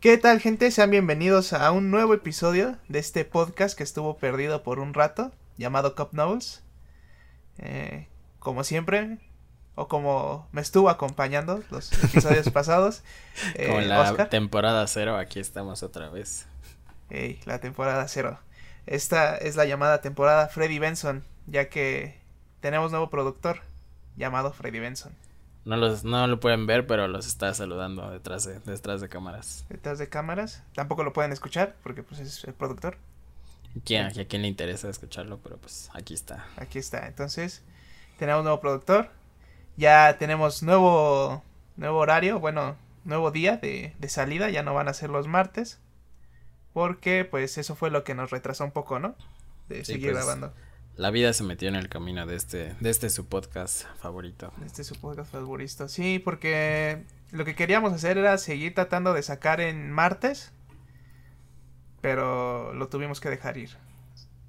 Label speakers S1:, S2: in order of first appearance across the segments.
S1: ¿Qué tal gente? Sean bienvenidos a un nuevo episodio de este podcast que estuvo perdido por un rato, llamado Cup Novels. Eh, como siempre, o como me estuvo acompañando los episodios pasados.
S2: Eh, como la temporada cero, aquí estamos otra vez.
S1: la temporada cero. Esta es la llamada temporada Freddy Benson, ya que tenemos nuevo productor llamado Freddy Benson.
S2: No, los, no lo pueden ver, pero los está saludando detrás de, detrás de cámaras.
S1: Detrás de cámaras. Tampoco lo pueden escuchar porque pues es el productor.
S2: ¿Quién, a quién le interesa escucharlo, pero pues aquí está.
S1: Aquí está. Entonces, tenemos nuevo productor. Ya tenemos nuevo, nuevo horario, bueno, nuevo día de, de salida. Ya no van a ser los martes. Porque pues eso fue lo que nos retrasó un poco, ¿no? De seguir pues, grabando.
S2: La vida se metió en el camino de este, de este su podcast favorito.
S1: De este su podcast favorito. Sí, porque lo que queríamos hacer era seguir tratando de sacar en martes. Pero lo tuvimos que dejar ir.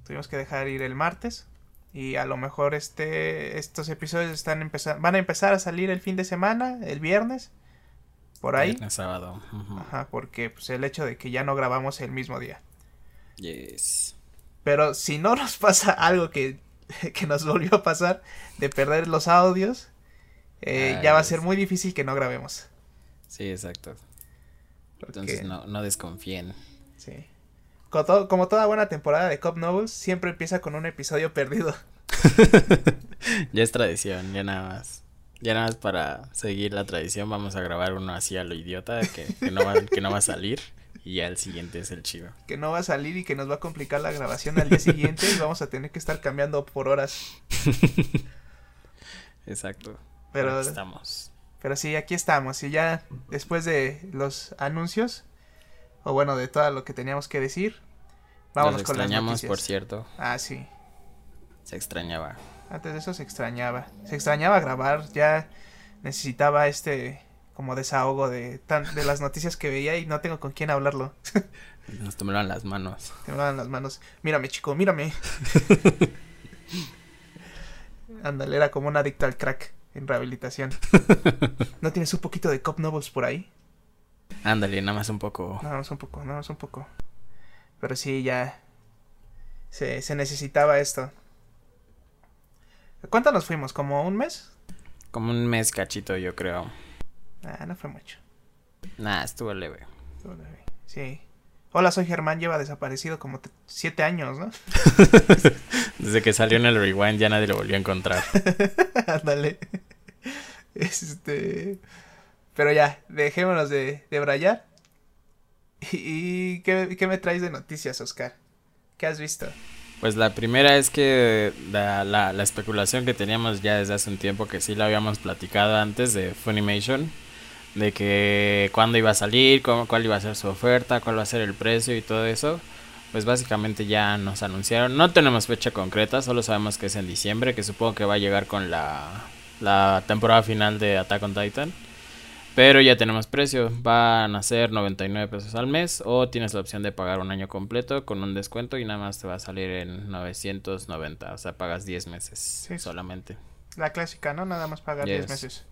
S1: Tuvimos que dejar ir el martes. Y a lo mejor este, estos episodios están empezando, van a empezar a salir el fin de semana, el viernes. Por ahí.
S2: Viernes, sábado.
S1: Ajá, porque pues el hecho de que ya no grabamos el mismo día.
S2: Yes.
S1: Pero si no nos pasa algo que, que nos volvió a pasar de perder los audios, eh, ya va a ser muy difícil que no grabemos.
S2: Sí, exacto. Entonces no, no desconfíen.
S1: Sí. Como, como, toda buena temporada de Cop Novels, siempre empieza con un episodio perdido.
S2: ya es tradición, ya nada más. Ya nada más para seguir la tradición vamos a grabar uno así a lo idiota que, que, no, va, que no va a salir. Y ya el siguiente es el chido.
S1: Que no va a salir y que nos va a complicar la grabación al día siguiente y vamos a tener que estar cambiando por horas.
S2: Exacto.
S1: Pero
S2: aquí estamos.
S1: Pero sí, aquí estamos. Y ya después de los anuncios, o bueno, de todo lo que teníamos que decir,
S2: vamos con las noticias. por cierto.
S1: Ah, sí.
S2: Se extrañaba.
S1: Antes de eso se extrañaba. Se extrañaba grabar, ya necesitaba este como desahogo de, tan, de las noticias que veía y no tengo con quién hablarlo.
S2: Nos temblaban las manos.
S1: Temblaban las manos. Mírame, chico, mírame. Ándale, era como un adicto al crack en rehabilitación. ¿No tienes un poquito de Cop Novels por ahí?
S2: Ándale, nada más un poco.
S1: Nada más un poco, nada más un poco. Pero sí, ya. Se, se necesitaba esto. ¿Cuánto nos fuimos? ¿Como un mes?
S2: Como un mes cachito, yo creo.
S1: Ah, no fue mucho.
S2: Nah, estuvo leve.
S1: Estuvo leve. Sí. Hola, soy Germán, lleva desaparecido como siete años, ¿no?
S2: Desde que salió en el rewind ya nadie lo volvió a encontrar.
S1: Ándale. este. Pero ya, dejémonos de, de brayar. ¿Y qué, qué me traes de noticias, Oscar? ¿Qué has visto?
S2: Pues la primera es que la, la, la, especulación que teníamos ya desde hace un tiempo, que sí la habíamos platicado antes de Funimation, de que cuándo iba a salir, cómo, cuál iba a ser su oferta, cuál va a ser el precio y todo eso. Pues básicamente ya nos anunciaron. No tenemos fecha concreta, solo sabemos que es en diciembre, que supongo que va a llegar con la, la temporada final de Attack on Titan. Pero ya tenemos precio, van a ser 99 pesos al mes o tienes la opción de pagar un año completo con un descuento y nada más te va a salir en 990, o sea, pagas 10 meses solamente.
S1: La clásica, ¿no? Nada más pagar 10 meses.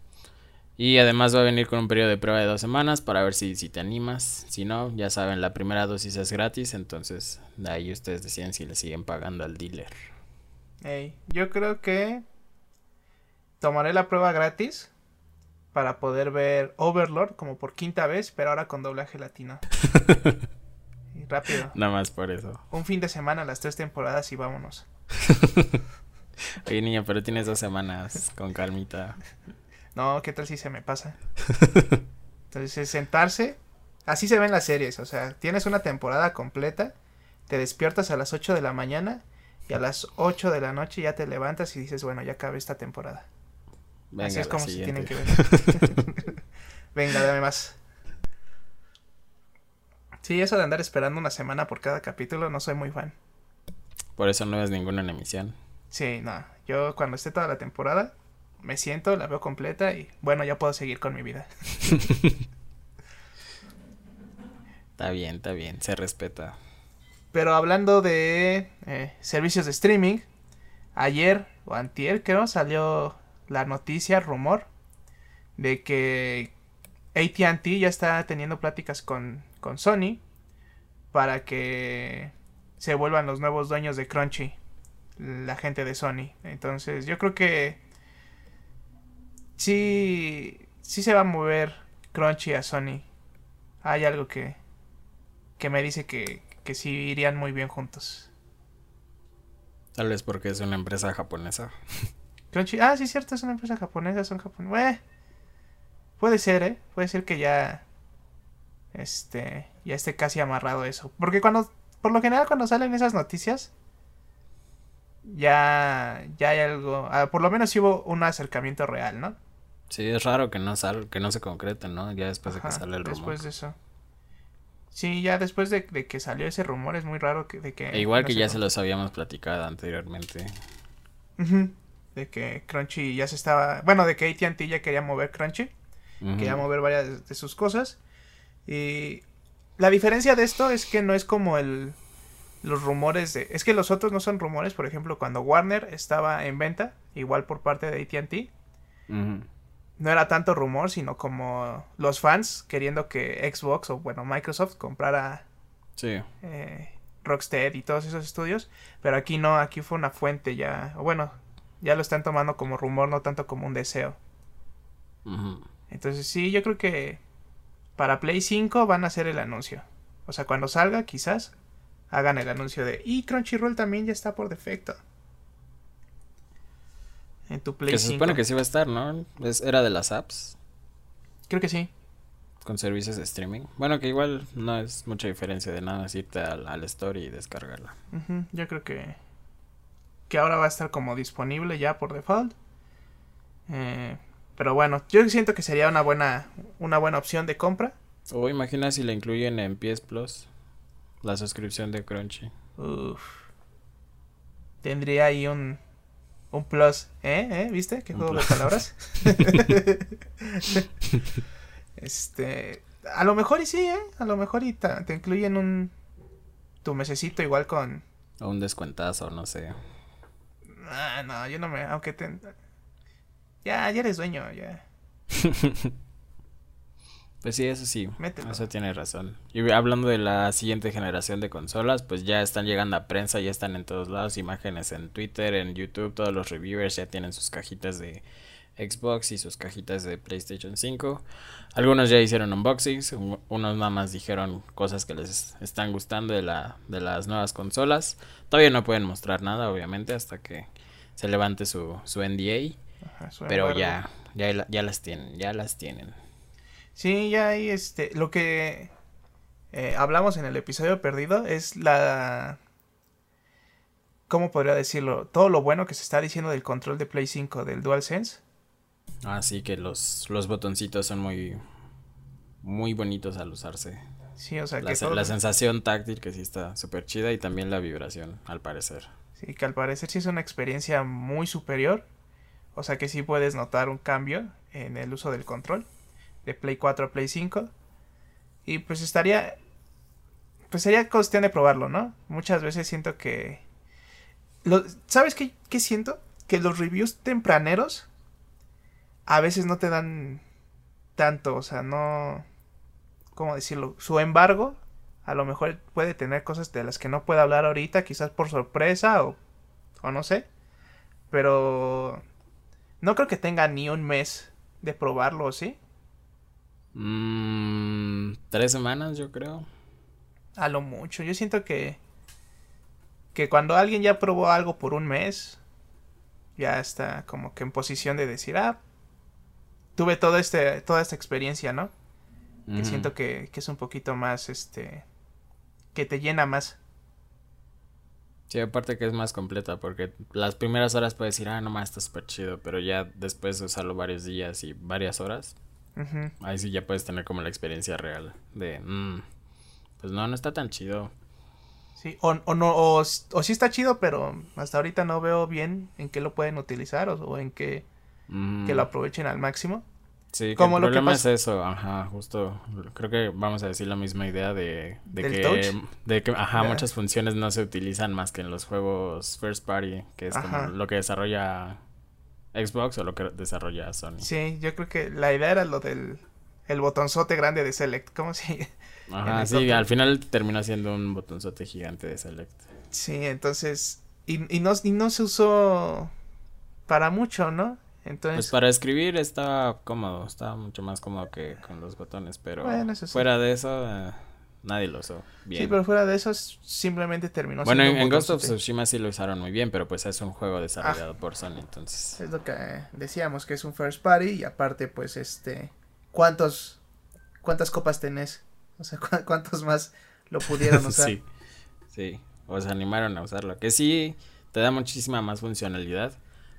S2: Y además va a venir con un periodo de prueba de dos semanas para ver si, si te animas. Si no, ya saben, la primera dosis es gratis, entonces de ahí ustedes deciden si le siguen pagando al dealer.
S1: yo creo que tomaré la prueba gratis para poder ver Overlord como por quinta vez, pero ahora con doblaje latino. y rápido.
S2: Nada más por eso.
S1: Un fin de semana, las tres temporadas y vámonos.
S2: Oye, niña, pero tienes dos semanas con calmita.
S1: No, ¿qué tal si se me pasa? Entonces, sentarse. Así se ven las series. O sea, tienes una temporada completa. Te despiertas a las 8 de la mañana. Y a las 8 de la noche ya te levantas y dices, bueno, ya acabé esta temporada. Así es como se tienen que ver. Venga, dame más. Sí, eso de andar esperando una semana por cada capítulo, no soy muy fan.
S2: Por eso no ves ninguna en emisión.
S1: Sí, no. Yo cuando esté toda la temporada, me siento, la veo completa y bueno, ya puedo seguir con mi vida.
S2: está bien, está bien, se respeta.
S1: Pero hablando de eh, servicios de streaming, ayer o antier creo salió la noticia, rumor, de que ATT ya está teniendo pláticas con, con Sony para que se vuelvan los nuevos dueños de Crunchy, la gente de Sony. Entonces yo creo que sí, sí se va a mover Crunchy a Sony. Hay algo que, que me dice que, que sí irían muy bien juntos.
S2: Tal vez porque es una empresa japonesa.
S1: Crunchy, ah, sí, cierto, es una empresa japonesa, son japoneses. puede ser, ¿eh? Puede ser que ya. Este. Ya esté casi amarrado eso. Porque cuando. Por lo general, cuando salen esas noticias. Ya. Ya hay algo. Ah, por lo menos hubo un acercamiento real, ¿no?
S2: Sí, es raro que no sal, que no se concrete, ¿no? Ya después de que sale el rumor.
S1: Después de eso. Sí, ya después de, que salió ese rumor es muy raro que, de que...
S2: E igual que ya se los habíamos platicado anteriormente.
S1: De que Crunchy ya se estaba... Bueno, de que AT&T ya quería mover Crunchy. Quería mover varias de sus cosas. Y la diferencia de esto es que no es como el... Los rumores de... Es que los otros no son rumores. Por ejemplo, cuando Warner estaba en venta, igual por parte de AT&T no era tanto rumor, sino como los fans queriendo que Xbox o bueno Microsoft comprara
S2: sí.
S1: eh, Rockstead y todos esos estudios, pero aquí no, aquí fue una fuente ya, o bueno, ya lo están tomando como rumor, no tanto como un deseo. Entonces sí, yo creo que para Play 5 van a hacer el anuncio. O sea, cuando salga, quizás hagan el anuncio de y Crunchyroll también ya está por defecto en tu Play
S2: Que se supone que sí va a estar, ¿no? era de las apps.
S1: Creo que sí.
S2: Con servicios de streaming. Bueno, que igual no es mucha diferencia de nada, es irte al, al store y descargarla.
S1: Yo creo que. Que ahora va a estar como disponible ya por default. Eh, pero bueno, yo siento que sería una buena, una buena opción de compra.
S2: O imagina si la incluyen en PS Plus. La suscripción de Crunchy. Uf.
S1: Tendría ahí un, un plus, ¿eh? ¿Eh? ¿Viste? ¿Qué juego de palabras? este, a lo mejor y sí, ¿eh? A lo mejor y te, incluyen un tu mesecito igual con
S2: o un descuentazo, no sé.
S1: Ah, no, yo no me, aunque te ya, ya eres dueño, ya.
S2: Pues sí, eso sí. Eso tiene razón. Y hablando de la siguiente generación de consolas, pues ya están llegando a prensa, ya están en todos lados, imágenes en Twitter, en YouTube, todos los reviewers ya tienen sus cajitas de Xbox y sus cajitas de PlayStation 5. Algunos ya hicieron unboxings, unos nada más dijeron cosas que les están gustando de la de las nuevas consolas. Todavía no pueden mostrar nada, obviamente, hasta que se levante su su NDA. pero ya, ya ya las tienen, ya las tienen.
S1: Sí, ya hay este. Lo que eh, hablamos en el episodio perdido es la. ¿Cómo podría decirlo? Todo lo bueno que se está diciendo del control de Play 5 del DualSense.
S2: Ah, sí, que los, los botoncitos son muy. Muy bonitos al usarse.
S1: Sí, o sea
S2: la, que. La sensación táctil que sí está súper chida y también la vibración, al parecer.
S1: Sí, que al parecer sí es una experiencia muy superior. O sea que sí puedes notar un cambio en el uso del control de Play 4 a Play 5. Y pues estaría... Pues sería cuestión de probarlo, ¿no? Muchas veces siento que... Lo, ¿Sabes qué, qué siento? Que los reviews tempraneros a veces no te dan tanto, o sea, no... ¿Cómo decirlo? Su embargo a lo mejor puede tener cosas de las que no puede hablar ahorita, quizás por sorpresa o, o no sé. Pero no creo que tenga ni un mes de probarlo, ¿sí?
S2: Mmm, tres semanas, yo creo.
S1: A lo mucho. Yo siento que. Que cuando alguien ya probó algo por un mes. Ya está como que en posición de decir, ah. Tuve todo este, toda esta experiencia, ¿no? Que siento que, que es un poquito más, este. Que te llena más.
S2: Sí, aparte que es más completa, porque las primeras horas puedes decir, ah, nomás está súper chido, pero ya después de usarlo varios días y varias horas, Ahí sí ya puedes tener como la experiencia real de, mm, pues no, no está tan chido.
S1: Sí, o, o no, o, o, sí está chido, pero hasta ahorita no veo bien en qué lo pueden utilizar o, en qué mm. que lo aprovechen al máximo.
S2: Sí, como el problema es eso, ajá, justo, creo que vamos a decir la misma idea de, de que, de que, ajá, muchas funciones no se utilizan más que en los juegos first party, que es como lo que desarrolla Xbox o lo que desarrolla Sony.
S1: Sí, yo creo que la idea era lo del el botonzote grande de Select. ¿Cómo se
S2: Ajá, sí, al final terminó siendo un botonzote gigante de Select.
S1: Sí, entonces. Y, y, no, y no se usó para mucho, ¿no? Entonces.
S2: Pues para escribir estaba cómodo, estaba mucho más cómodo que con los botones, pero fuera de eso. Eh, nadie lo usó
S1: bien. Sí, pero fuera de eso simplemente terminó
S2: Bueno, en, en Ghost of Tsushima sí lo usaron muy bien, pero pues es un juego desarrollado ah. por Sony, entonces.
S1: Es lo que decíamos, que es un first party y aparte pues este... ¿Cuántos... ¿Cuántas copas tenés? O sea, ¿cuántos más lo pudieron usar?
S2: sí, sí, o se animaron a usarlo, que sí te da muchísima más funcionalidad.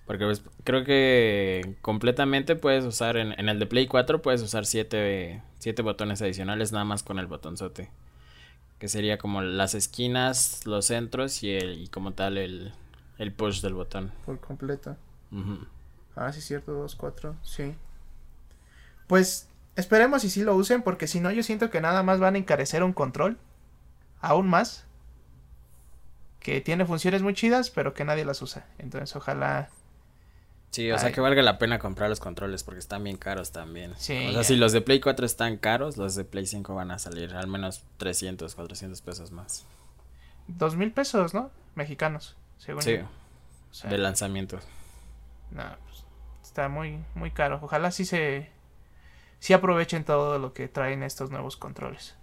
S2: Porque pues, creo que completamente puedes usar en, en, el de Play 4 puedes usar siete, siete botones adicionales nada más con el botonzote. Que sería como las esquinas, los centros y, el, y como tal el, el push del botón.
S1: Por completo. Ah, sí, cierto, dos, cuatro, sí. Pues esperemos y sí lo usen porque si no yo siento que nada más van a encarecer un control. Aún más. Que tiene funciones muy chidas pero que nadie las usa. Entonces ojalá
S2: Sí, o sea que valga la pena comprar los controles porque están bien caros también. Sí. O sea, si los de Play 4 están caros, los de Play 5 van a salir al menos 300, 400 pesos más.
S1: Dos mil pesos, ¿no? Mexicanos, según
S2: Sí, de lanzamiento.
S1: No, pues, está muy, muy caro. Ojalá sí se... Sí aprovechen todo lo que traen estos nuevos controles.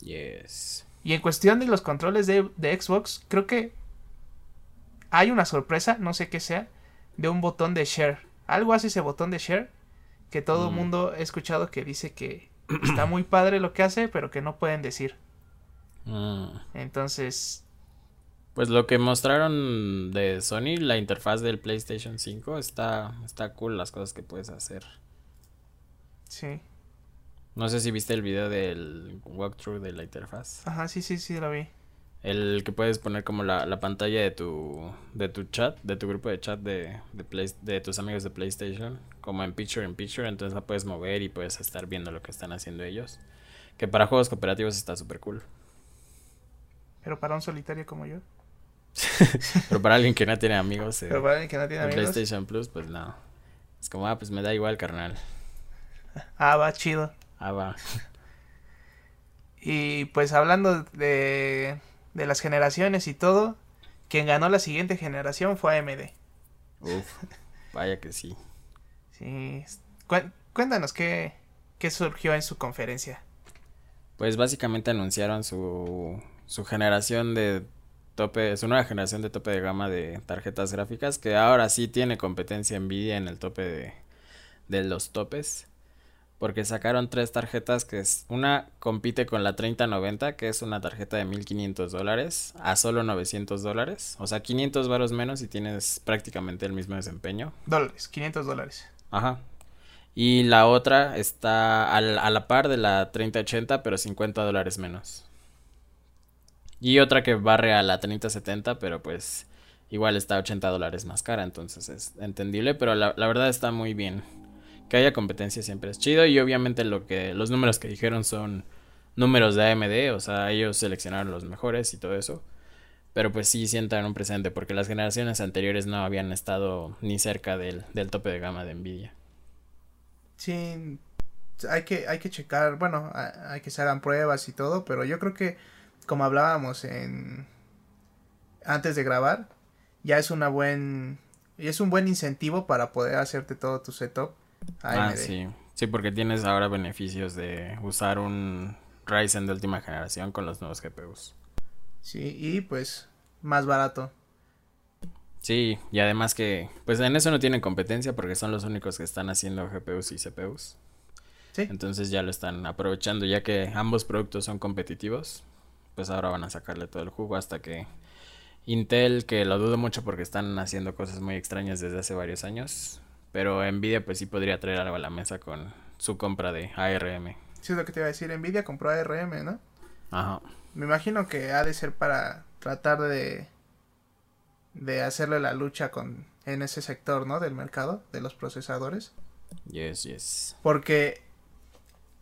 S2: Yes.
S1: Y en cuestión de los controles de, de Xbox, creo que hay una sorpresa, no sé qué sea de un botón de share. Algo hace ese botón de share que todo el mm. mundo he escuchado que dice que está muy padre lo que hace, pero que no pueden decir. Mm. Entonces...
S2: Pues lo que mostraron de Sony, la interfaz del PlayStation 5, está, está cool las cosas que puedes hacer.
S1: Sí.
S2: No sé si viste el video del walkthrough de la interfaz.
S1: Ajá, sí, sí, sí, lo vi.
S2: El que puedes poner como la, la pantalla de tu, de tu chat, de tu grupo de chat de, de, de tus amigos de PlayStation, como en Picture in Picture, entonces la puedes mover y puedes estar viendo lo que están haciendo ellos. Que para juegos cooperativos está súper cool.
S1: Pero para un solitario como yo.
S2: Pero para alguien que no tiene amigos.
S1: Eh, Pero para alguien que no tiene amigos.
S2: PlayStation Plus, pues no. Es como, ah, pues me da igual, carnal.
S1: Ah, va, chido.
S2: Ah, va.
S1: Y pues hablando de de las generaciones y todo, quien ganó la siguiente generación fue AMD.
S2: Uf, vaya que sí.
S1: Sí. Cuéntanos qué, qué surgió en su conferencia.
S2: Pues básicamente anunciaron su, su generación de tope, su nueva generación de tope de gama de tarjetas gráficas que ahora sí tiene competencia Nvidia en el tope de, de los topes porque sacaron tres tarjetas que es una compite con la 3090 que es una tarjeta de 1500 dólares a solo 900 dólares. O sea 500 varos menos y tienes prácticamente el mismo desempeño.
S1: Dólares 500 dólares.
S2: Ajá. Y la otra está a la par de la 3080 pero 50 dólares menos. Y otra que barre a la 3070 pero pues igual está 80 dólares más cara entonces es entendible pero la, la verdad está muy bien que haya competencia siempre es chido y obviamente lo que los números que dijeron son números de AMD, o sea, ellos seleccionaron los mejores y todo eso. Pero pues sí sientan un presente porque las generaciones anteriores no habían estado ni cerca del, del tope de gama de Nvidia.
S1: Sí, hay que, hay que checar, bueno, hay que se hagan pruebas y todo, pero yo creo que como hablábamos en antes de grabar, ya es una buen es un buen incentivo para poder hacerte todo tu setup
S2: Ah, sí. Sí, porque tienes ahora beneficios de usar un Ryzen de última generación con los nuevos GPUs.
S1: Sí, y pues más barato.
S2: Sí, y además que, pues en eso no tienen competencia porque son los únicos que están haciendo GPUs y CPUs. Sí. Entonces ya lo están aprovechando, ya que ambos productos son competitivos, pues ahora van a sacarle todo el jugo hasta que Intel, que lo dudo mucho porque están haciendo cosas muy extrañas desde hace varios años, pero Nvidia pues sí podría traer algo a la mesa con su compra de ARM.
S1: Sí, es lo que te iba a decir. Nvidia compró ARM, ¿no?
S2: Ajá.
S1: Me imagino que ha de ser para tratar de de hacerle la lucha con en ese sector, ¿no? Del mercado de los procesadores.
S2: Yes, yes.
S1: Porque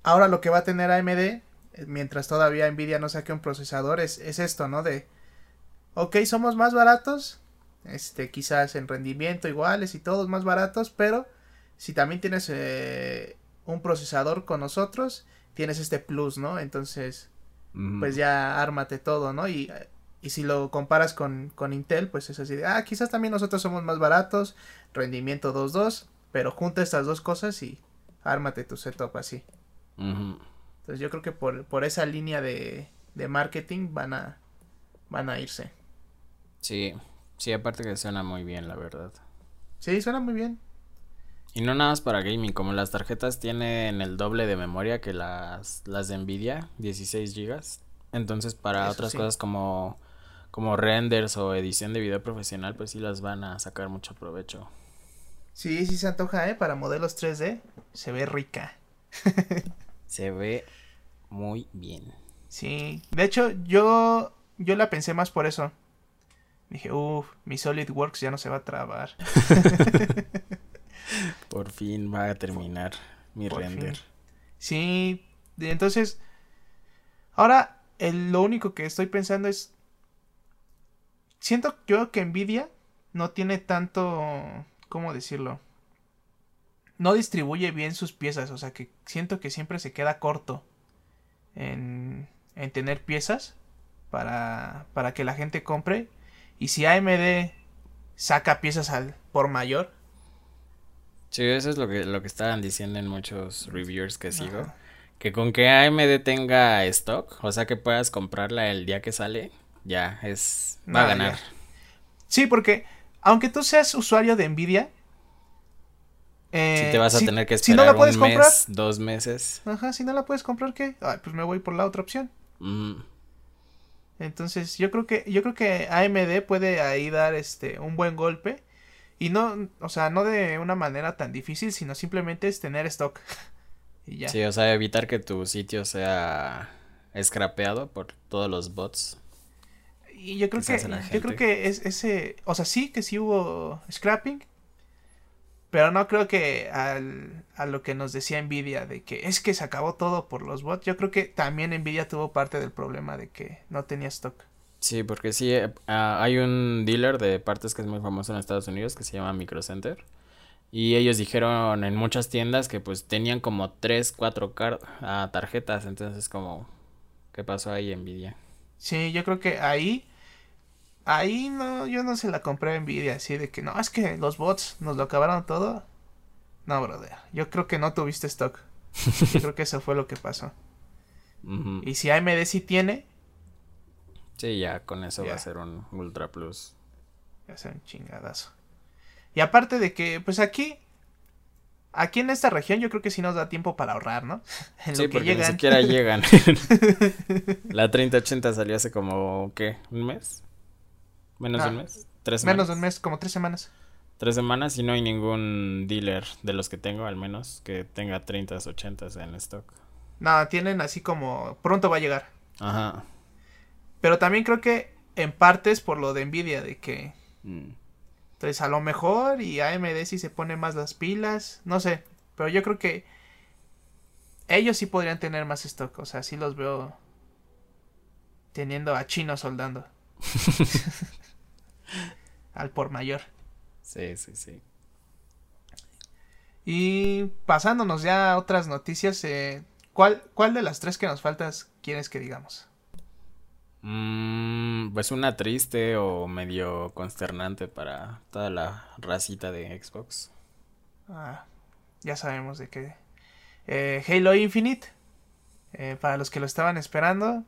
S1: ahora lo que va a tener AMD eh, mientras todavía Nvidia no saque un procesador es, es esto, ¿no? De ok, somos más baratos, este, quizás en rendimiento iguales y todos más baratos, pero si también tienes eh, un procesador con nosotros, tienes este plus, ¿no? Entonces, pues ya ármate todo, ¿no? Y, y si lo comparas con, con Intel, pues es así de, ah, quizás también nosotros somos más baratos, rendimiento 2.2, pero junta estas dos cosas y ármate tu setup así. Entonces yo creo que por, por esa línea de, de marketing van a, van a irse.
S2: Sí, sí, aparte que suena muy bien, la verdad.
S1: Sí, suena muy bien.
S2: Y no nada más para gaming, como las tarjetas tienen el doble de memoria que las, las de Nvidia, 16 GB. Entonces para otras cosas como, como renders o edición de video profesional, pues sí las van a sacar mucho provecho.
S1: Sí, sí se antoja, ¿eh? Para modelos 3D se ve rica.
S2: se ve muy bien.
S1: Sí, de hecho yo, yo la pensé más por eso. Dije, uff, mi SolidWorks ya no se va a trabar.
S2: Por fin va a terminar mi render.
S1: Sí, entonces, ahora lo único que estoy pensando es, siento yo que Nvidia no tiene tanto, ¿cómo decirlo? No distribuye bien sus piezas, o sea que siento que siempre se queda corto en, en tener piezas para, para que la gente compre. Y si AMD saca piezas al por mayor,
S2: Sí, eso es lo que, lo que estaban diciendo en muchos reviewers que sigo. Que con que AMD tenga stock, o sea que puedas comprarla el día que sale, ya es. va a ganar.
S1: Sí, porque aunque tú seas usuario de Nvidia.
S2: Eh, si te vas a tener que esperar si no la puedes un mes, comprar, dos meses.
S1: Ajá, si no la puedes comprar, ¿qué? Ay, pues me voy por la otra opción. Entonces, yo creo que yo creo que AMD puede ahí dar este un buen golpe y no, o sea, no de una manera tan difícil, sino simplemente es tener stock.
S2: y ya. Sí, o sea, evitar que tu sitio sea scrapeado por todos los bots.
S1: Y yo creo que, yo creo que es ese, o sea, sí que sí hubo scrapping, pero no creo que al, a lo que nos decía Nvidia de que es que se acabó todo por los bots. Yo creo que también Nvidia tuvo parte del problema de que no tenía stock.
S2: Sí, porque sí, eh, ah, hay un dealer de partes que es muy famoso en Estados Unidos que se llama Micro Center. Y ellos dijeron en muchas tiendas que pues tenían como 3, 4 uh, tarjetas. Entonces como, ¿qué pasó ahí Nvidia?
S1: Sí, yo creo que ahí, ahí no, yo no se la compré a Nvidia. Así de que no, es que los bots nos lo acabaron todo. No, brother. Yo creo que no tuviste stock. yo creo que eso fue lo que pasó. Y si AMD sí tiene,
S2: Sí, ya con eso va a ser un Ultra Plus.
S1: Va a ser un chingadazo. Y aparte de que, pues aquí, aquí en esta región yo creo que sí nos da tiempo para ahorrar, ¿no?
S2: En sí, lo que porque llegan. ni siquiera llegan. La 3080 salió hace como, ¿qué? ¿Un mes? ¿Menos de un mes?
S1: ¿Tres semanas? Menos de un mes, como tres semanas.
S2: Tres semanas y no hay ningún dealer de los que tengo, al menos, que tenga 30, 80 en stock.
S1: No, tienen así como, pronto va a llegar. Ajá. Pero también creo que en parte es por lo de Nvidia, de que... Mm. Entonces a lo mejor y AMD sí se pone más las pilas, no sé, pero yo creo que ellos sí podrían tener más stock, o sea, sí los veo teniendo a chinos soldando. Al por mayor.
S2: Sí, sí, sí.
S1: Y pasándonos ya a otras noticias, eh, ¿cuál, ¿cuál de las tres que nos faltas quieres que digamos?
S2: Mm, pues una triste o medio consternante para toda la racita de Xbox.
S1: Ah, ya sabemos de qué. Eh, Halo Infinite, eh, para los que lo estaban esperando,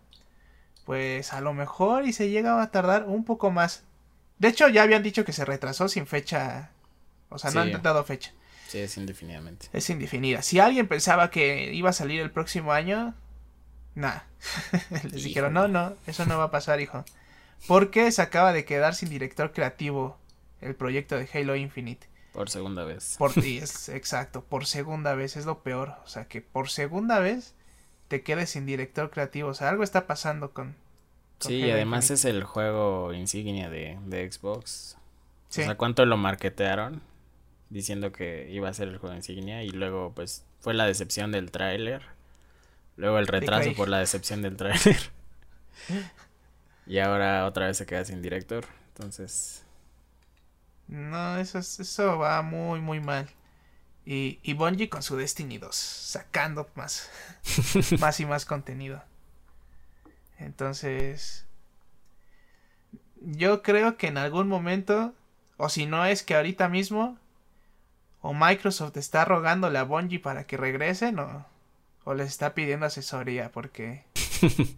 S1: pues a lo mejor y se llega a tardar un poco más. De hecho, ya habían dicho que se retrasó sin fecha. O sea, no han dado fecha.
S2: Sí, es indefinidamente.
S1: Es indefinida. Si alguien pensaba que iba a salir el próximo año, Nah. Les dijeron, no, no, eso no va a pasar, hijo. Porque se acaba de quedar sin director creativo el proyecto de Halo Infinite.
S2: Por segunda vez.
S1: Por ti, es exacto, por segunda vez, es lo peor. O sea, que por segunda vez te quedes sin director creativo. O sea, algo está pasando con...
S2: sí, y además es el juego insignia de, de Xbox. O sea, ¿cuánto lo marketearon? Diciendo que iba a ser el juego insignia y luego pues fue la decepción del tráiler Luego el retraso por la decepción del trailer. y ahora otra vez se queda sin director. Entonces.
S1: No, eso, eso va muy, muy mal. Y, y Bungie con su Destiny 2, sacando más, más y más contenido. Entonces, yo creo que en algún momento, o si no es que ahorita mismo, o Microsoft está rogándole a Bungie para que regresen, o, o les está pidiendo asesoría, porque...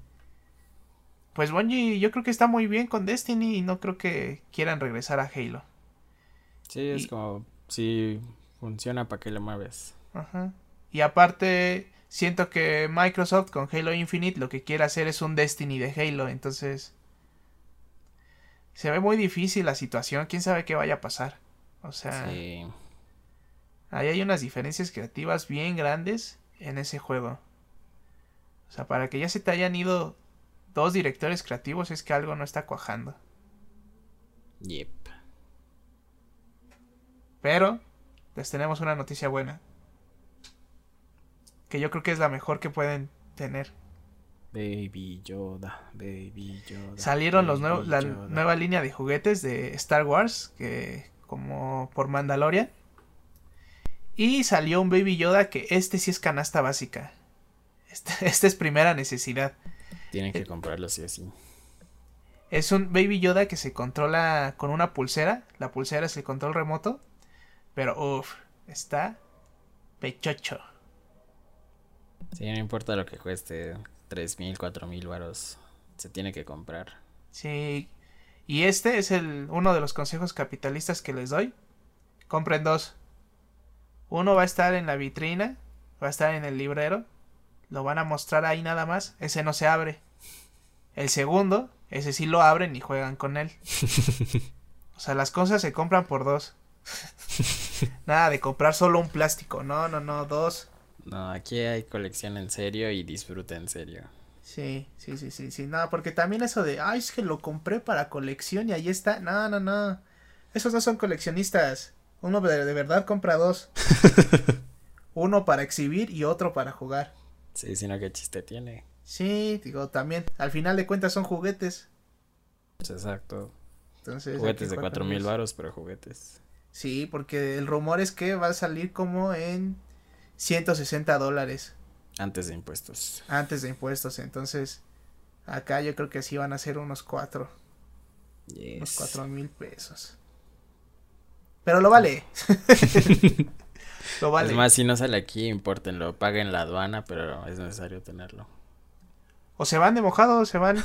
S1: pues Bungie yo creo que está muy bien con Destiny y no creo que quieran regresar a Halo.
S2: Sí, es como si funciona para que lo mueves.
S1: Ajá. Y aparte, siento que Microsoft con Halo Infinite lo que quiere hacer es un Destiny de Halo, entonces se ve muy difícil la situación, quién sabe qué vaya a pasar. O sea,
S2: Sí.
S1: ahí hay unas diferencias creativas bien grandes en ese juego. O sea, para que ya se te hayan ido dos directores creativos es que algo no está cuajando.
S2: Yep.
S1: Pero les tenemos una noticia buena. Que yo creo que es la mejor que pueden tener.
S2: Baby Yoda, Baby Yoda.
S1: Salieron los nuevos, la
S2: Yoda.
S1: nueva línea de juguetes de Star Wars, que como por Mandalorian. Y salió un Baby Yoda que este sí es canasta básica. Este, este es primera necesidad.
S2: Tienen que comprarlo sí o sí.
S1: Es un Baby Yoda que se controla con una pulsera. La pulsera es el control remoto. Pero uff, está pechocho.
S2: Sí, no importa lo que cueste, tres mil, cuatro mil varos, se tiene que comprar.
S1: Sí. Y este es el uno de los consejos capitalistas que les doy. Compren dos. Uno va a estar en la vitrina, va a estar en el librero, lo van a mostrar ahí nada más, ese no se abre. El segundo, ese sí lo abren y juegan con él. O sea, las cosas se compran por dos. Nada de comprar solo un plástico, no, no, no, dos.
S2: No, aquí hay colección en serio y disfruta en serio.
S1: Sí, sí, sí, sí, sí, no, porque también eso de, ay, es que lo compré para colección y ahí está, no, no, no, esos no son coleccionistas, uno de, de verdad compra dos, uno para exhibir y otro para jugar.
S2: Sí, sino que chiste tiene.
S1: Sí, digo, también, al final de cuentas son juguetes,
S2: exacto.
S1: entonces...
S2: Juguetes de cuatro mil varos, pero juguetes.
S1: Sí, porque el rumor es que va a salir como en 160 dólares
S2: Antes de impuestos.
S1: antes de impuestos, entonces acá yo creo que sí van a ser unos cuatro. unos cuatro mil pesos. Pero lo vale. lo vale.
S2: Es más, si no sale aquí, impórtenlo. Paguen la aduana, pero es necesario tenerlo.
S1: O se van de mojado, se van.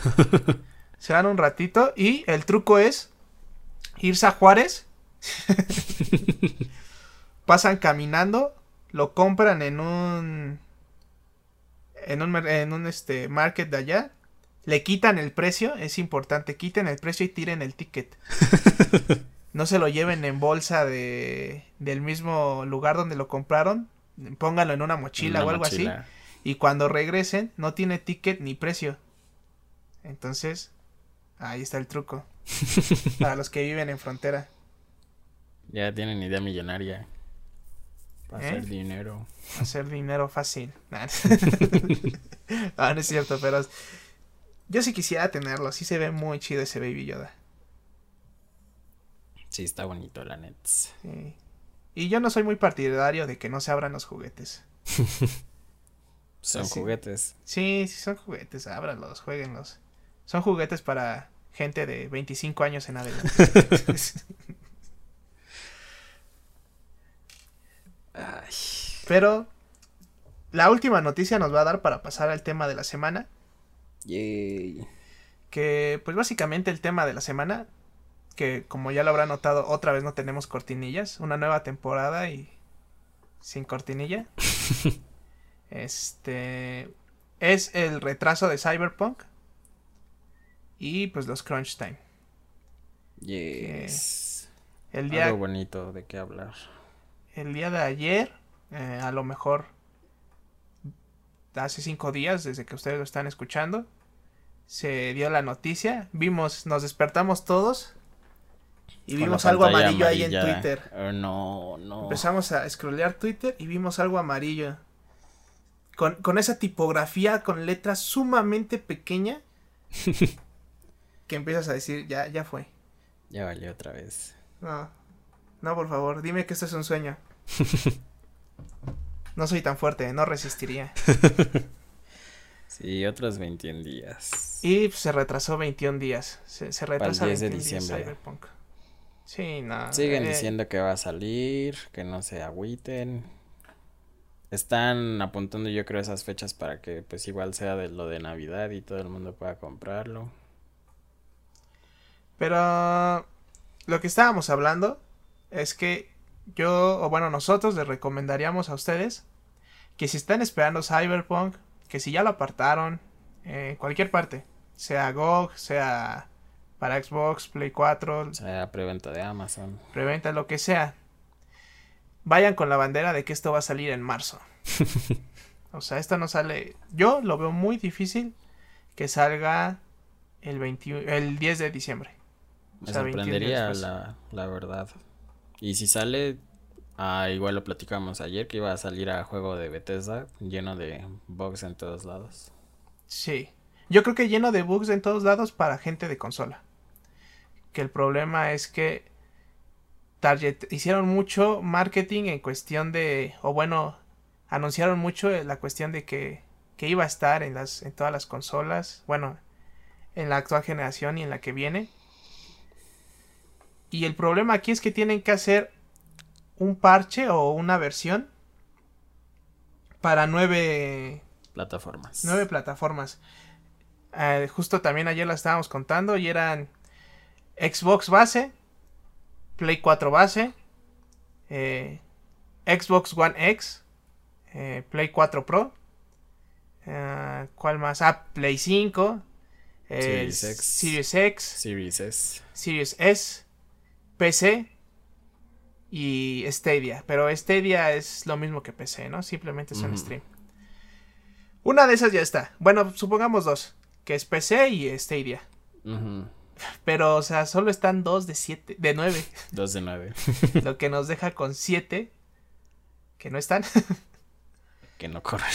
S1: se van un ratito. Y el truco es irse a Juárez. pasan caminando. Lo compran en un. En un, mer- en un este, market de allá. Le quitan el precio, es importante. Quiten el precio y tiren el ticket. no se lo lleven en bolsa de, del mismo lugar donde lo compraron. Pónganlo en una mochila
S2: Una
S1: o algo así. Y cuando regresen, no tiene ticket ni precio. Entonces, ahí está el truco. Para los que viven en frontera.
S2: Ya tienen idea millonaria.
S1: ¿Eh?
S2: hacer dinero.
S1: Hacer dinero fácil. Ah, no es cierto, pero yo sí quisiera tenerlo. Sí se ve muy chido ese Baby Yoda.
S2: Sí, está bonito, la nets.
S1: Sí. Y yo no soy muy partidario de que no se abran los juguetes.
S2: Son
S1: Así.
S2: juguetes.
S1: Sí, sí son juguetes, ábranlos, jueguenlos. Son juguetes para gente de 25 años en adelante. Pero la última noticia nos va a dar para pasar al tema de la semana.
S2: Yay.
S1: Que pues básicamente el tema de la semana, que como ya lo habrá notado, otra vez no tenemos cortinillas. Una nueva temporada y sin cortinilla. este es el retraso de Cyberpunk. Y pues los crunch time.
S2: Yes.
S1: El día,
S2: Algo bonito de qué hablar.
S1: el día de ayer, eh, a lo mejor hace cinco días desde que ustedes lo están escuchando, se dio la noticia, vimos, nos despertamos todos y
S2: Con
S1: vimos algo amarillo ahí en. Twitter.
S2: Oh, no, no.
S1: Empezamos a scrollear Twitter y vimos algo amarillo. Con, con esa tipografía con letras sumamente pequeña que empiezas a decir, ya, ya fue.
S2: Ya valió otra vez.
S1: No, no, por favor, dime que esto es un sueño. No soy tan fuerte, no resistiría.
S2: sí, otros 21 días.
S1: Y se retrasó 21 días. Se, se retrasa
S2: el 10 de
S1: 21 días
S2: diciembre.
S1: Cyberpunk. Sí, no.
S2: Siguen
S1: eh,
S2: diciendo que va a salir, que no se agüiten. Están apuntando yo creo esas fechas para que pues igual sea de lo de Navidad y todo el mundo pueda comprarlo.
S1: Pero lo que estábamos hablando es que yo, o bueno, nosotros les recomendaríamos a ustedes que si están esperando Cyberpunk, que si ya lo apartaron, en cualquier parte, sea GOG, sea para Xbox, Play 4,
S2: O sea, preventa de Amazon.
S1: preventa, lo que sea, vayan con la bandera de que esto va a salir en marzo. o sea, esto no sale. Yo lo veo muy difícil que salga el, 21 el 10 de diciembre. O
S2: Me
S1: sea, 21 días
S2: sorprendería la, la verdad. Y si sale, ah, igual lo platicamos ayer que iba a salir a juego de Bethesda lleno de bugs en todos lados.
S1: Sí. Yo creo que lleno de bugs en todos lados para gente de consola. Que el problema es que Target hicieron mucho marketing en cuestión de, o bueno, anunciaron mucho la cuestión de que, que iba a estar en las, en todas las consolas, bueno, en la actual generación y en la que viene. Y el problema aquí es que tienen que hacer un parche o una versión para nueve
S2: Plataformas.
S1: Nueve plataformas. Eh, justo también ayer la estábamos contando y eran Xbox base, Play 4 base, eh, Xbox One X, eh, Play 4 Pro, ¿cuál más? Ah, Play 5, eh,
S2: Series X.
S1: Series X,
S2: Series S.
S1: Series S, PC y Stadia. Pero Stadia es lo mismo que PC, ¿no? Simplemente es un stream. Una de esas ya está. Bueno, supongamos dos. Que es PC y Stadia. Pero, o sea, solo están dos de siete, de nueve.
S2: Dos de nueve.
S1: lo que nos deja con siete. Que no están,
S2: que no corren.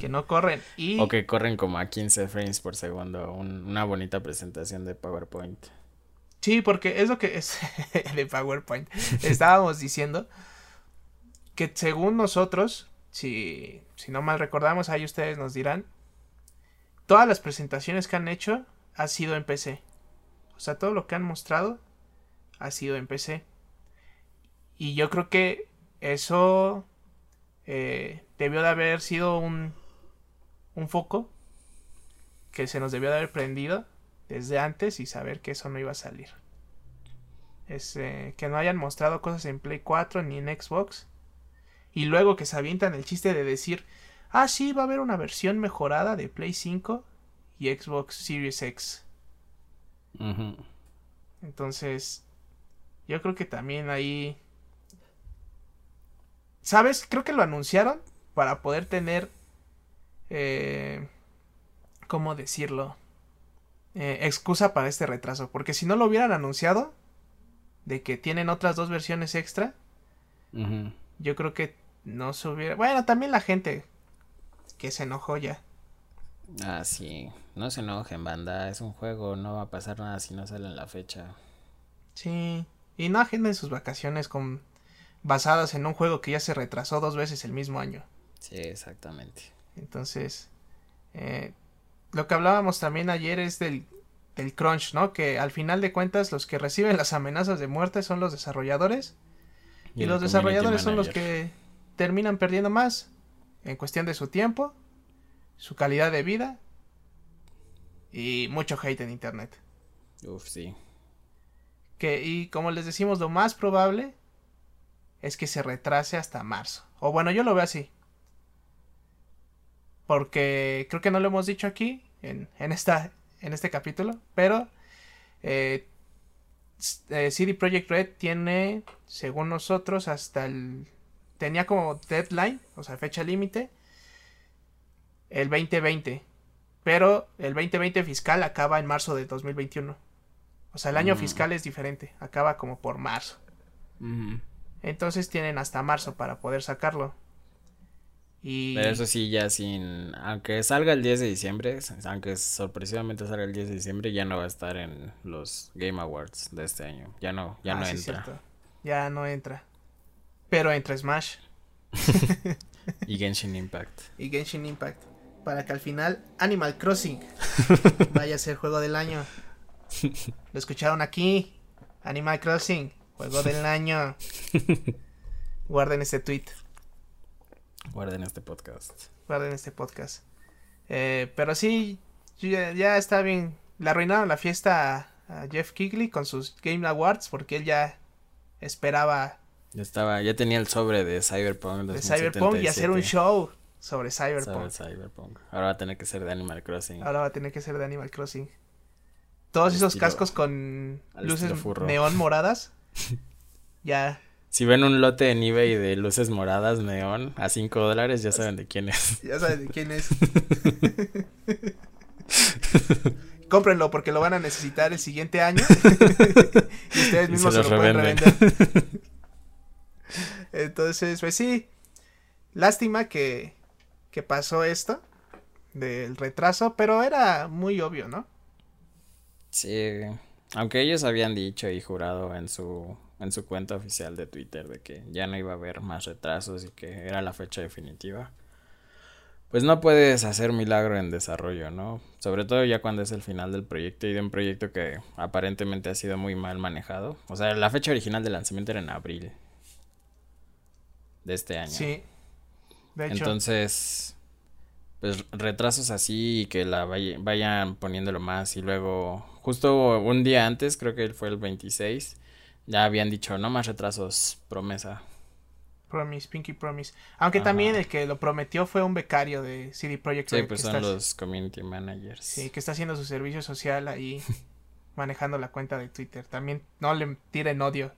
S1: que no corren. Y
S2: O que corren como a 15 frames por segundo. un- una bonita presentación de PowerPoint.
S1: Sí, porque es lo que es de PowerPoint. Estábamos diciendo que según nosotros, si, si no mal recordamos, ahí ustedes nos dirán, todas las presentaciones que han hecho ha sido en PC. O sea, todo lo que han mostrado ha sido en PC. Y yo creo que eso eh, debió de haber sido un, un foco que se nos debió de haber prendido desde antes y saber que eso no iba a salir. Es, eh, que no hayan mostrado cosas en Play 4 ni en Xbox. Y luego que se avientan el chiste de decir, ah, sí, va a haber una versión mejorada de Play 5 y Xbox Series X. Entonces, yo creo que también ahí... ¿Sabes? Creo que lo anunciaron para poder tener... Eh, ¿Cómo decirlo? Eh, excusa para este retraso. Porque si no lo hubieran anunciado, de que tienen otras dos versiones extra, yo creo que no se hubiera... Bueno, también la gente que se enojó ya.
S2: Ah, sí. No se enojen, banda. Es un juego. No va a pasar nada si no sale en la fecha.
S1: Sí. Y no agenden sus vacaciones con basadas en un juego que ya se retrasó dos veces el mismo año.
S2: Sí, exactamente.
S1: Entonces, eh, lo que hablábamos también ayer es del, del crunch, ¿no? Que al final de cuentas los que reciben las amenazas de muerte son los desarrolladores y, los desarrolladores son los que terminan perdiendo más en cuestión de su tiempo, su calidad de vida y mucho hate en internet.
S2: Uf, sí.
S1: Que, y como les decimos, lo más probable es que se retrase hasta marzo. O bueno, yo lo veo así. Porque creo que no lo hemos dicho aquí en, en, esta, en este capítulo. Pero eh, eh, CD Projekt Red tiene, según nosotros, hasta el... Tenía como deadline, o sea, fecha límite, el 2020. Pero el 2020 fiscal acaba en marzo de 2021. O sea, el año
S2: Mm.
S1: fiscal es diferente, acaba como por marzo. Entonces tienen hasta marzo para poder sacarlo. Y
S2: Pero eso sí, ya sin. Aunque salga el 10 de diciembre, aunque sorpresivamente salga el 10 de diciembre, ya no va a estar en los Game Awards de este año. Ya no, ya
S1: Ah,
S2: no
S1: sí,
S2: entra.
S1: cierto. Ya no entra. Pero entra Smash.
S2: y Genshin Impact.
S1: Y Genshin Impact. Para que al final Animal Crossing vaya a ser juego del año. Lo escucharon aquí. Animal Crossing, juego del año. Guarden este tweet.
S2: Guarden este podcast.
S1: Guarden este podcast. Eh, pero sí, ya, ya, está bien. Le arruinaron la fiesta a, a Jeff Kigley con sus Game Awards porque él ya esperaba
S2: ya estaba, ya tenía el sobre de Cyberpunk.
S1: De Cyberpunk y hacer un show sobre Cyberpunk.
S2: Sobre Cyberpunk. Ahora va a tener que ser de Animal Crossing.
S1: Ahora va a tener que ser de Animal Crossing. Todos esos cascos con luces neón moradas. ya.
S2: Si ven un lote en eBay de luces moradas neón a 5 dólares, ya saben de quién es.
S1: Ya saben de quién es. Cómprenlo porque lo van a necesitar el siguiente año. y ustedes mismos se, lo, pueden revender. Entonces, pues sí. Lástima que, que pasó esto del retraso, pero era muy obvio, ¿no?
S2: Sí, aunque ellos habían dicho y jurado en su en su cuenta oficial de Twitter de que ya no iba a haber más retrasos y que era la fecha definitiva. Pues no puedes hacer milagro en desarrollo, ¿no? Sobre todo ya cuando es el final del proyecto y de un proyecto que aparentemente ha sido muy mal manejado. O sea, la fecha original de lanzamiento era en abril de este año.
S1: Sí. De hecho.
S2: Entonces, pues retrasos así y que la vayan poniéndolo más y luego justo un día antes, creo que fue el 26, ya habían dicho no más retrasos, promesa.
S1: Promise, Pinky Promise. Aunque también el que lo prometió fue un becario de CD Projekt
S2: Sí, pues son los community managers.
S1: Sí, que está haciendo su servicio social ahí manejando la cuenta de Twitter. También no le tiren odio.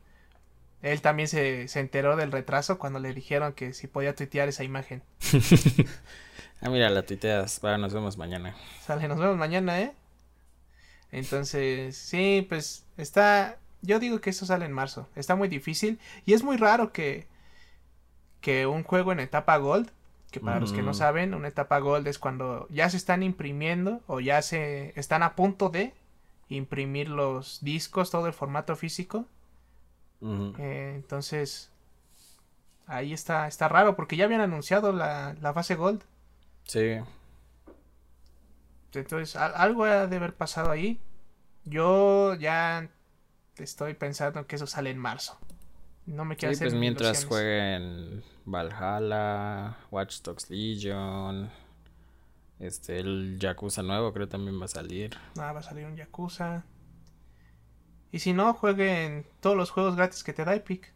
S1: Él también se, se enteró del retraso cuando le dijeron que si podía tuitear esa imagen.
S2: ah, mira, la tuiteas. Bueno, nos vemos mañana.
S1: Sale, nos vemos mañana, ¿eh? Entonces, sí, pues está... Yo digo que eso sale en marzo. Está muy difícil. Y es muy raro que, que un juego en etapa gold, que para los que no saben, una etapa gold es cuando ya se están imprimiendo o ya se están a punto de imprimir los discos, todo el formato físico eh, entonces, ahí está, está raro porque ya habían anunciado la, la fase Gold.
S2: Sí.
S1: Entonces, algo ha de haber pasado ahí. Yo ya estoy pensando que eso sale en marzo. No me quiero
S2: sí, pues mientras jueguen Valhalla, Watch Dogs Legion, este, el Yakuza nuevo creo también va a salir.
S1: Ah, va a salir un Yakuza. Y si no, jueguen todos los juegos gratis que te da Epic.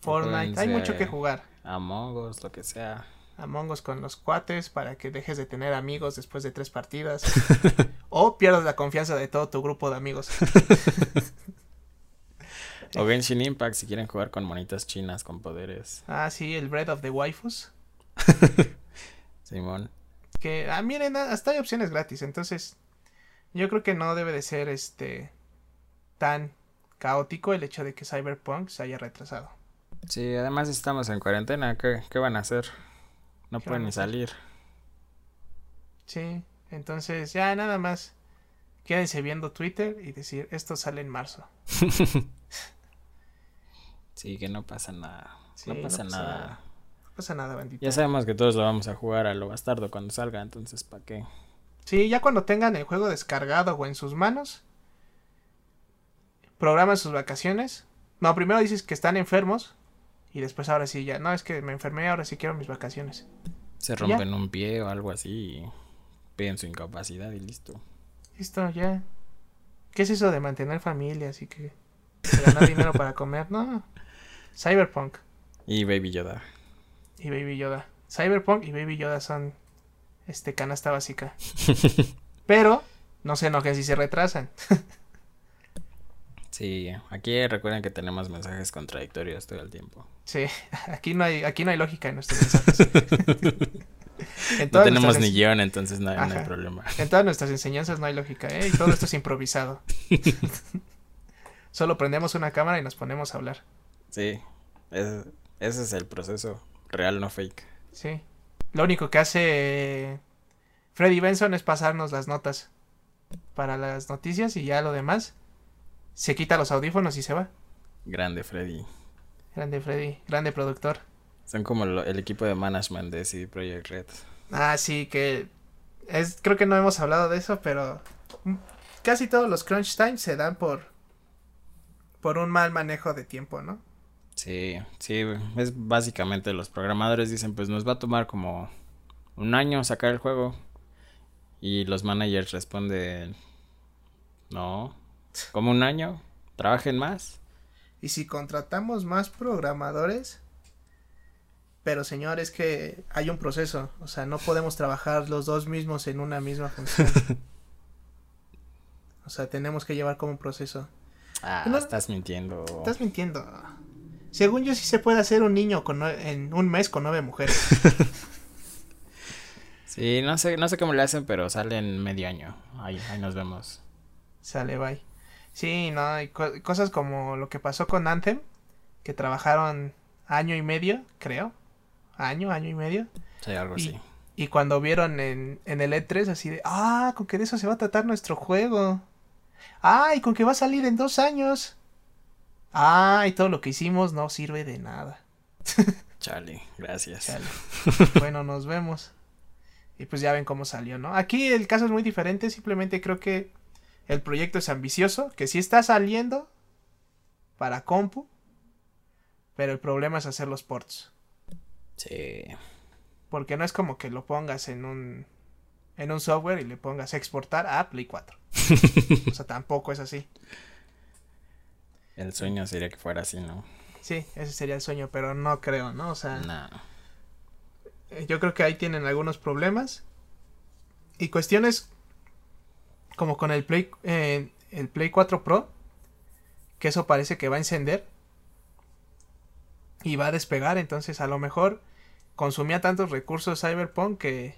S1: Fortnite, hay mucho que jugar.
S2: Among Us, lo que sea.
S1: Among Us con los cuates para que dejes de tener amigos después de tres partidas. o pierdas la confianza de todo tu grupo de amigos.
S2: o Genshin Impact si quieren jugar con monitas chinas con poderes.
S1: Ah, sí, el Bread of the Waifus.
S2: Simón.
S1: Que, ah, miren, hasta hay opciones gratis, entonces yo creo que no debe de ser este tan caótico el hecho de que Cyberpunk se haya retrasado.
S2: Sí, además estamos en cuarentena, ¿qué, qué van a hacer? No pueden ni salir.
S1: Sí, entonces ya nada más quédense viendo Twitter y decir, esto sale en marzo.
S2: sí, que no pasa nada. no, pasa nada.
S1: No pasa nada, bandita.
S2: Ya sabemos que todos lo vamos a jugar a lo bastardo cuando salga, entonces ¿para qué?
S1: Sí, ya cuando tengan el juego descargado o en sus manos, programan sus vacaciones. No, primero dices que están enfermos y después ahora sí ya, no, es que me enfermé, ahora sí quiero mis vacaciones.
S2: Se rompen un pie o algo así y piden su incapacidad y listo.
S1: Listo, ya. ¿Qué es eso de mantener familia? Así que ganar dinero para comer, no. Cyberpunk.
S2: Y Baby Yoda.
S1: Y Baby Yoda. Cyberpunk y Baby Yoda son este canasta básica. Pero no se enojen si se retrasan.
S2: Sí, aquí recuerden que tenemos mensajes contradictorios todo el tiempo.
S1: Sí, aquí no hay, aquí no hay lógica en nuestros mensajes.
S2: no tenemos ni guion, entonces no hay, problema.
S1: En todas nuestras enseñanzas no hay lógica, ¿eh? Y todo esto es improvisado. Solo prendemos una cámara y nos ponemos a hablar.
S2: Sí, ese, ese es el proceso real, no fake.
S1: Sí. Lo único que hace Freddy Benson es pasarnos las notas para las noticias y ya lo demás se quita los audífonos y se va.
S2: Grande Freddy.
S1: Grande Freddy, grande productor.
S2: Son como lo- el equipo de management de CD Projekt Red.
S1: Ah, sí, que es, creo que no hemos hablado de eso, pero mm, casi todos los crunch times se dan por por un mal manejo de tiempo, ¿no?
S2: Sí, sí, es básicamente los programadores dicen, pues nos va a tomar como un año sacar el juego. Y los managers responden, no, como un año, trabajen más.
S1: Y si contratamos más programadores, pero señor, es que hay un proceso, o sea, no podemos trabajar los dos mismos en una misma función. O sea, tenemos que llevar como un proceso.
S2: Ah,
S1: No.
S2: estás mintiendo.
S1: Estás mintiendo. Según yo sí se puede hacer un niño con en un mes con nueve mujeres.
S2: Sí, no sé, no sé cómo le hacen, pero sale en medio año. Ahí, ahí nos vemos.
S1: Sale, bye. Sí, no, hay co- cosas como lo que pasó con Anthem, que trabajaron año y medio, creo. Año, año y medio.
S2: Sí, algo
S1: Y-
S2: así.
S1: Y cuando vieron en, en el E3 así de, ah, con que de eso se va a tratar nuestro juego. Ah, y con que va a salir en dos años. Ah, y todo lo que hicimos no sirve de nada.
S2: Chale, gracias.
S1: Chale. bueno, nos vemos. Y pues ya ven cómo salió, ¿no? Aquí el caso es muy diferente, simplemente creo que el proyecto es ambicioso, que sí está saliendo para compu, pero el problema es hacer los ports.
S2: Sí.
S1: Porque no es como que lo pongas en un en un software y le pongas exportar a Play 4. o sea, tampoco es así.
S2: El sueño sería que fuera así, ¿no?
S1: Sí, ese sería el sueño, pero no creo, ¿no? O sea,
S2: No.
S1: eh, yo creo que ahí tienen algunos problemas y cuestiones como con el Play eh, el Play 4 Pro, que eso parece que va a encender y va a despegar, entonces a lo mejor consumía tantos recursos Cyberpunk que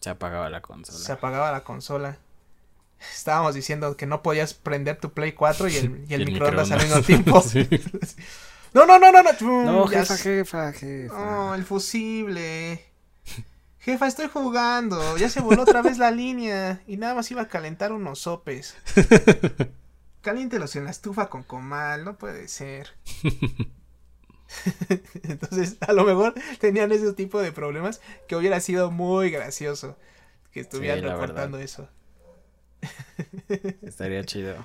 S2: Se apagaba la consola.
S1: se apagaba la consola. Estábamos diciendo que no podías prender tu Play 4 y el, y el microondas al mismo tiempo.
S2: Sí.
S1: No, no, no, no, no. ya
S2: jefa, jefa, jefa.
S1: Oh, el fusible. Jefa, estoy jugando. Ya se voló otra vez la línea. Y nada más iba a calentar unos sopes. Caliéntelos en la estufa con comal. No puede ser. Entonces, a lo mejor tenían ese tipo de problemas que hubiera sido muy gracioso que estuvieran
S2: Sí,
S1: reportando eso.
S2: Estaría chido.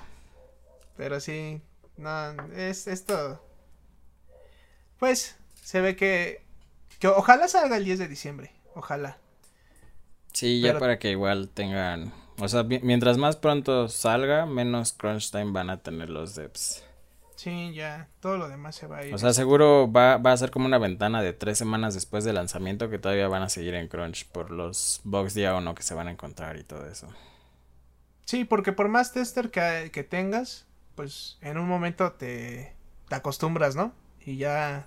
S1: Pero sí, no, es esto. Pues, se ve que, que ojalá salga el 10 de diciembre. Ojalá.
S2: Sí, ya para que igual tengan. O sea, mi- mientras más pronto salga, menos crunch time van a tener los devs.
S1: Sí, ya, todo lo demás se va a ir.
S2: O sea, seguro va, va a ser como una ventana de tres semanas después del lanzamiento que todavía van a seguir en crunch por los bugs día uno que se van a encontrar y todo eso.
S1: sí, porque por más tester que, que tengas, pues en un momento te, te acostumbras, ¿no? Y ya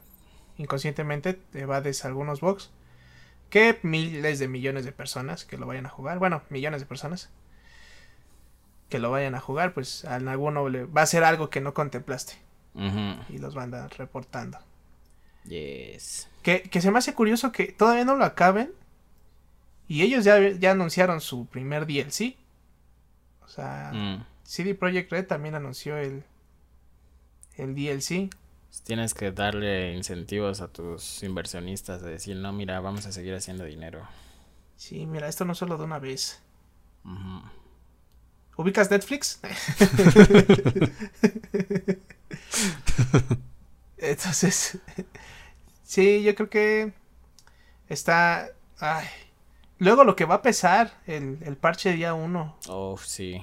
S1: inconscientemente te evades algunos bugs. Que miles de millones de personas que lo vayan a jugar, bueno, millones de personas que lo vayan a jugar, pues a alguno le va a ser algo que no contemplaste. Y los van a reportando.
S2: Yes.
S1: Que, que se me hace curioso que todavía no lo acaben. Y ellos ya, ya anunciaron su primer DLC. O sea,
S2: Mm.
S1: CD Projekt Red también anunció el, el DLC.
S2: Pues Tienes que darle incentivos a tus inversionistas de decir, no, mira, vamos a seguir haciendo dinero.
S1: Sí, mira, esto no solo de una vez. ¿Ubicas Netflix? Entonces, sí, yo creo que está... Ay. Luego lo que va a pesar el, el parche día 1.
S2: Oh, sí.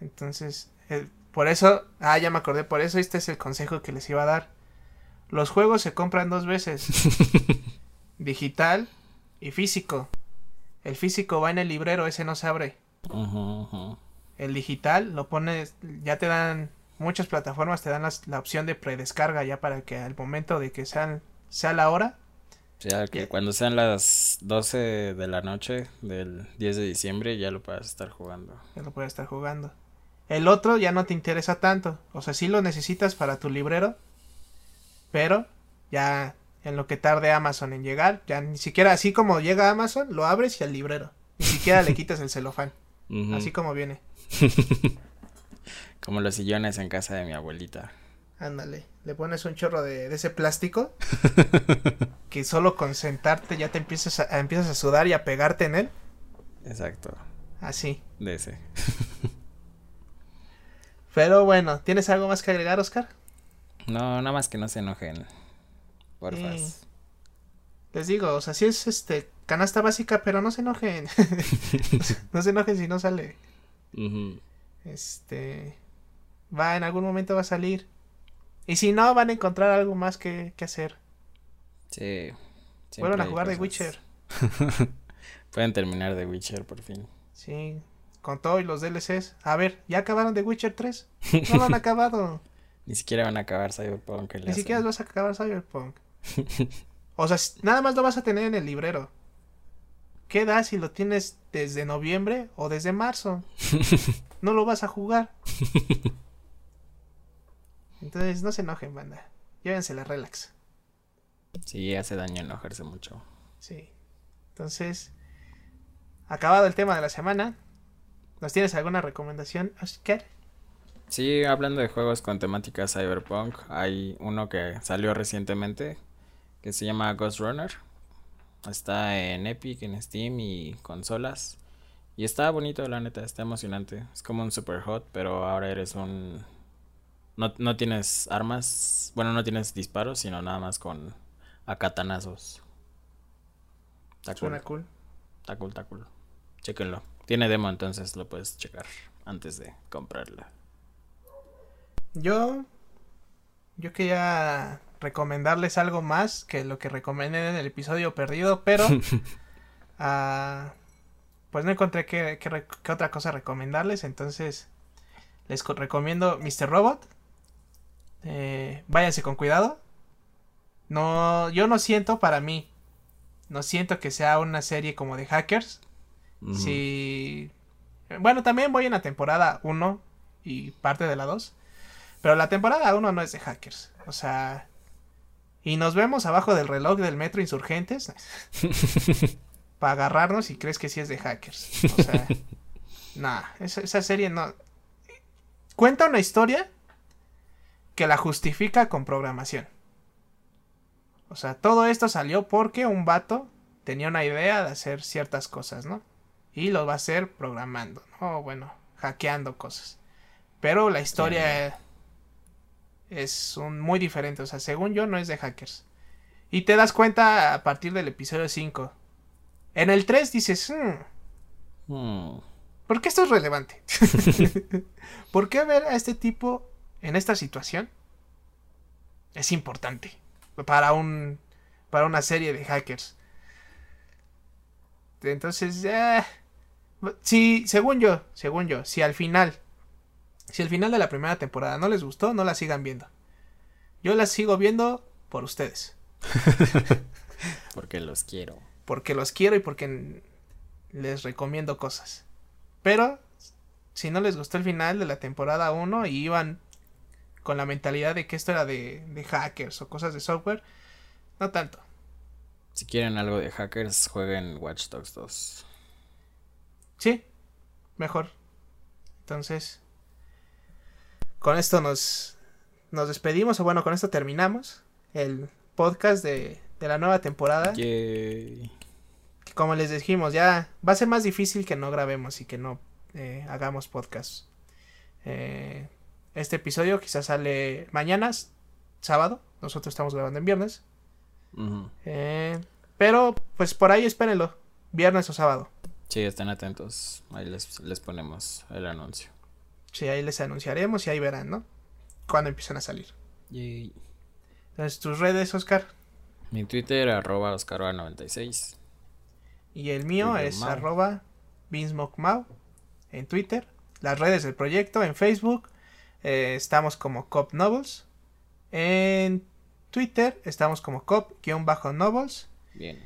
S1: Entonces, el- por eso, ah, ya me acordé, por eso este es el consejo que les iba a dar. Los juegos se compran dos veces, digital y físico. El físico va en el librero, ese no se abre. El digital lo pones, ya te dan, muchas plataformas te dan las- la opción de predescarga ya para que al momento de que sean, sea la hora,
S2: O sea, que
S1: Ya.
S2: cuando sean las 12 de la noche del 10 de diciembre ya lo puedas estar jugando.
S1: ya lo puedes estar jugando. El otro ya no te interesa tanto, o sea, sí lo necesitas para tu librero, pero ya en lo que tarde Amazon en llegar, ya ni siquiera así como llega Amazon, lo abres y al librero. Ni siquiera le quitas el celofán, así como viene.
S2: Como los sillones en casa de mi abuelita.
S1: Ándale, le pones un chorro de, de ese plástico que solo con sentarte ya te empiezas a, empiezas a sudar y a pegarte en él.
S2: Exacto.
S1: Así.
S2: De ese.
S1: Pero bueno, ¿tienes algo más que agregar, Oscar?
S2: No, nada más que no se enojen.
S1: Sí. Les digo, o sea, sí es este canasta básica, pero no se enojen. no se enojen si no sale. Este va en algún momento va a salir. Y si no, van a encontrar algo más que, que hacer.
S2: Sí.
S1: Vuelvan a jugar de. Witcher.
S2: Pueden terminar de Witcher por fin.
S1: Sí, con todo y los DLCs. A ver, ¿ya acabaron de Witcher 3? No lo han acabado.
S2: Ni siquiera van a acabar Cyberpunk. ¿qué le
S1: Ni siquiera vas a acabar Cyberpunk. O sea, nada más lo vas a tener en el librero. ¿Qué da si lo tienes desde noviembre o desde marzo? No lo vas a jugar. Entonces, no se enojen, banda. Llévensela relax.
S2: Sí, hace daño enojarse mucho.
S1: Sí. Entonces, acabado el tema de la semana. ¿Nos tienes alguna recomendación, Oscar?
S2: Sí, hablando de juegos con temática cyberpunk, hay uno que salió recientemente que se llama Ghost Runner. Está en Epic, en Steam y consolas. Y está bonito, la neta, está emocionante. Es como un super hot, pero ahora eres un... No, no tienes armas, bueno, no tienes disparos, sino nada más con acatanazos. Está cool,
S1: Suena cool.
S2: está cool, está cool. Chéquenlo. Tiene demo, entonces lo puedes checar antes de comprarla.
S1: Yo. Yo quería recomendarles algo más que lo que recomendé en el episodio perdido, pero. ah, pues no encontré qué, qué qué otra cosa recomendarles, entonces. Les co- recomiendo Mr. Robot. Eh, váyanse con cuidado. No, yo no siento para mí. No siento que sea una serie como de hackers.
S2: Ujú.
S1: Sí. Bueno, también voy en la temporada 1 y parte de la 2. Pero la temporada 1 no es de hackers. O sea. Y nos vemos abajo del reloj del metro insurgentes. para agarrarnos y crees que sí es de hackers. O sea. nah, esa, esa serie no. Cuenta una historia que la justifica con programación. O sea, todo esto salió porque un vato tenía una idea de hacer ciertas cosas, ¿no? Y lo va a hacer programando, ¿no? Bueno, hackeando cosas. Pero la historia es un, muy diferente, o sea, según yo no es de hackers. Y te das cuenta a partir del episodio 5. En el 3 dices, "Hmm,
S2: Hmm.
S1: ¿por qué esto es relevante? ¿Por qué ver a este tipo en esta situación? Es importante para un para una serie de hackers. Entonces, eh, si según yo, según yo, si al final si al final de la primera temporada no les gustó, no la sigan viendo. Yo la sigo viendo por ustedes,
S2: Porque los quiero.
S1: porque los quiero y porque les recomiendo cosas. Pero si no les gustó el final de la temporada 1 y iban con la mentalidad de que esto era de, de hackers o cosas de software, no tanto.
S2: Si quieren algo de hackers, jueguen Watch Dogs 2.
S1: Sí, mejor. Entonces, con esto nos, nos despedimos, o bueno, con esto terminamos el podcast de, de la nueva temporada.
S2: Yay.
S1: que como les dijimos, ya va a ser más difícil que no grabemos y que no eh, hagamos podcast. Eh, este episodio quizás sale mañana, sábado. Nosotros estamos grabando en viernes. Eh, pero pues por ahí espérenlo. Viernes o sábado.
S2: Sí, estén atentos. Ahí les, les ponemos el anuncio.
S1: Sí, ahí les anunciaremos y ahí verán, ¿no? Cuando empiezan a salir.
S2: Yay.
S1: Entonces, tus redes, Oscar.
S2: Mi Twitter, arroba Oscarva96.
S1: Y el mío
S2: Twitter,
S1: es
S2: Mau.
S1: arroba en Twitter. Las redes del proyecto en Facebook. eh, estamos como Cop Novels. En Twitter estamos como Cop-Novels.
S2: Bien.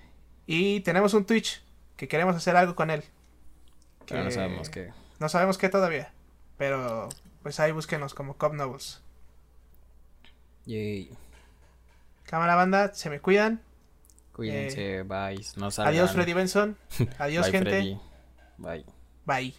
S1: Y tenemos un Twitch que queremos hacer algo con él.
S2: Pero no sabemos qué.
S1: No sabemos qué todavía. Pero pues ahí búsquenos como Cop Novels.
S2: Yay.
S1: Cámara banda, se me cuidan.
S2: Cuídense, bye. No salgan.
S1: Adiós Freddy Benson. Adiós
S2: Bye,
S1: gente.
S2: Freddy. Bye.
S1: Bye.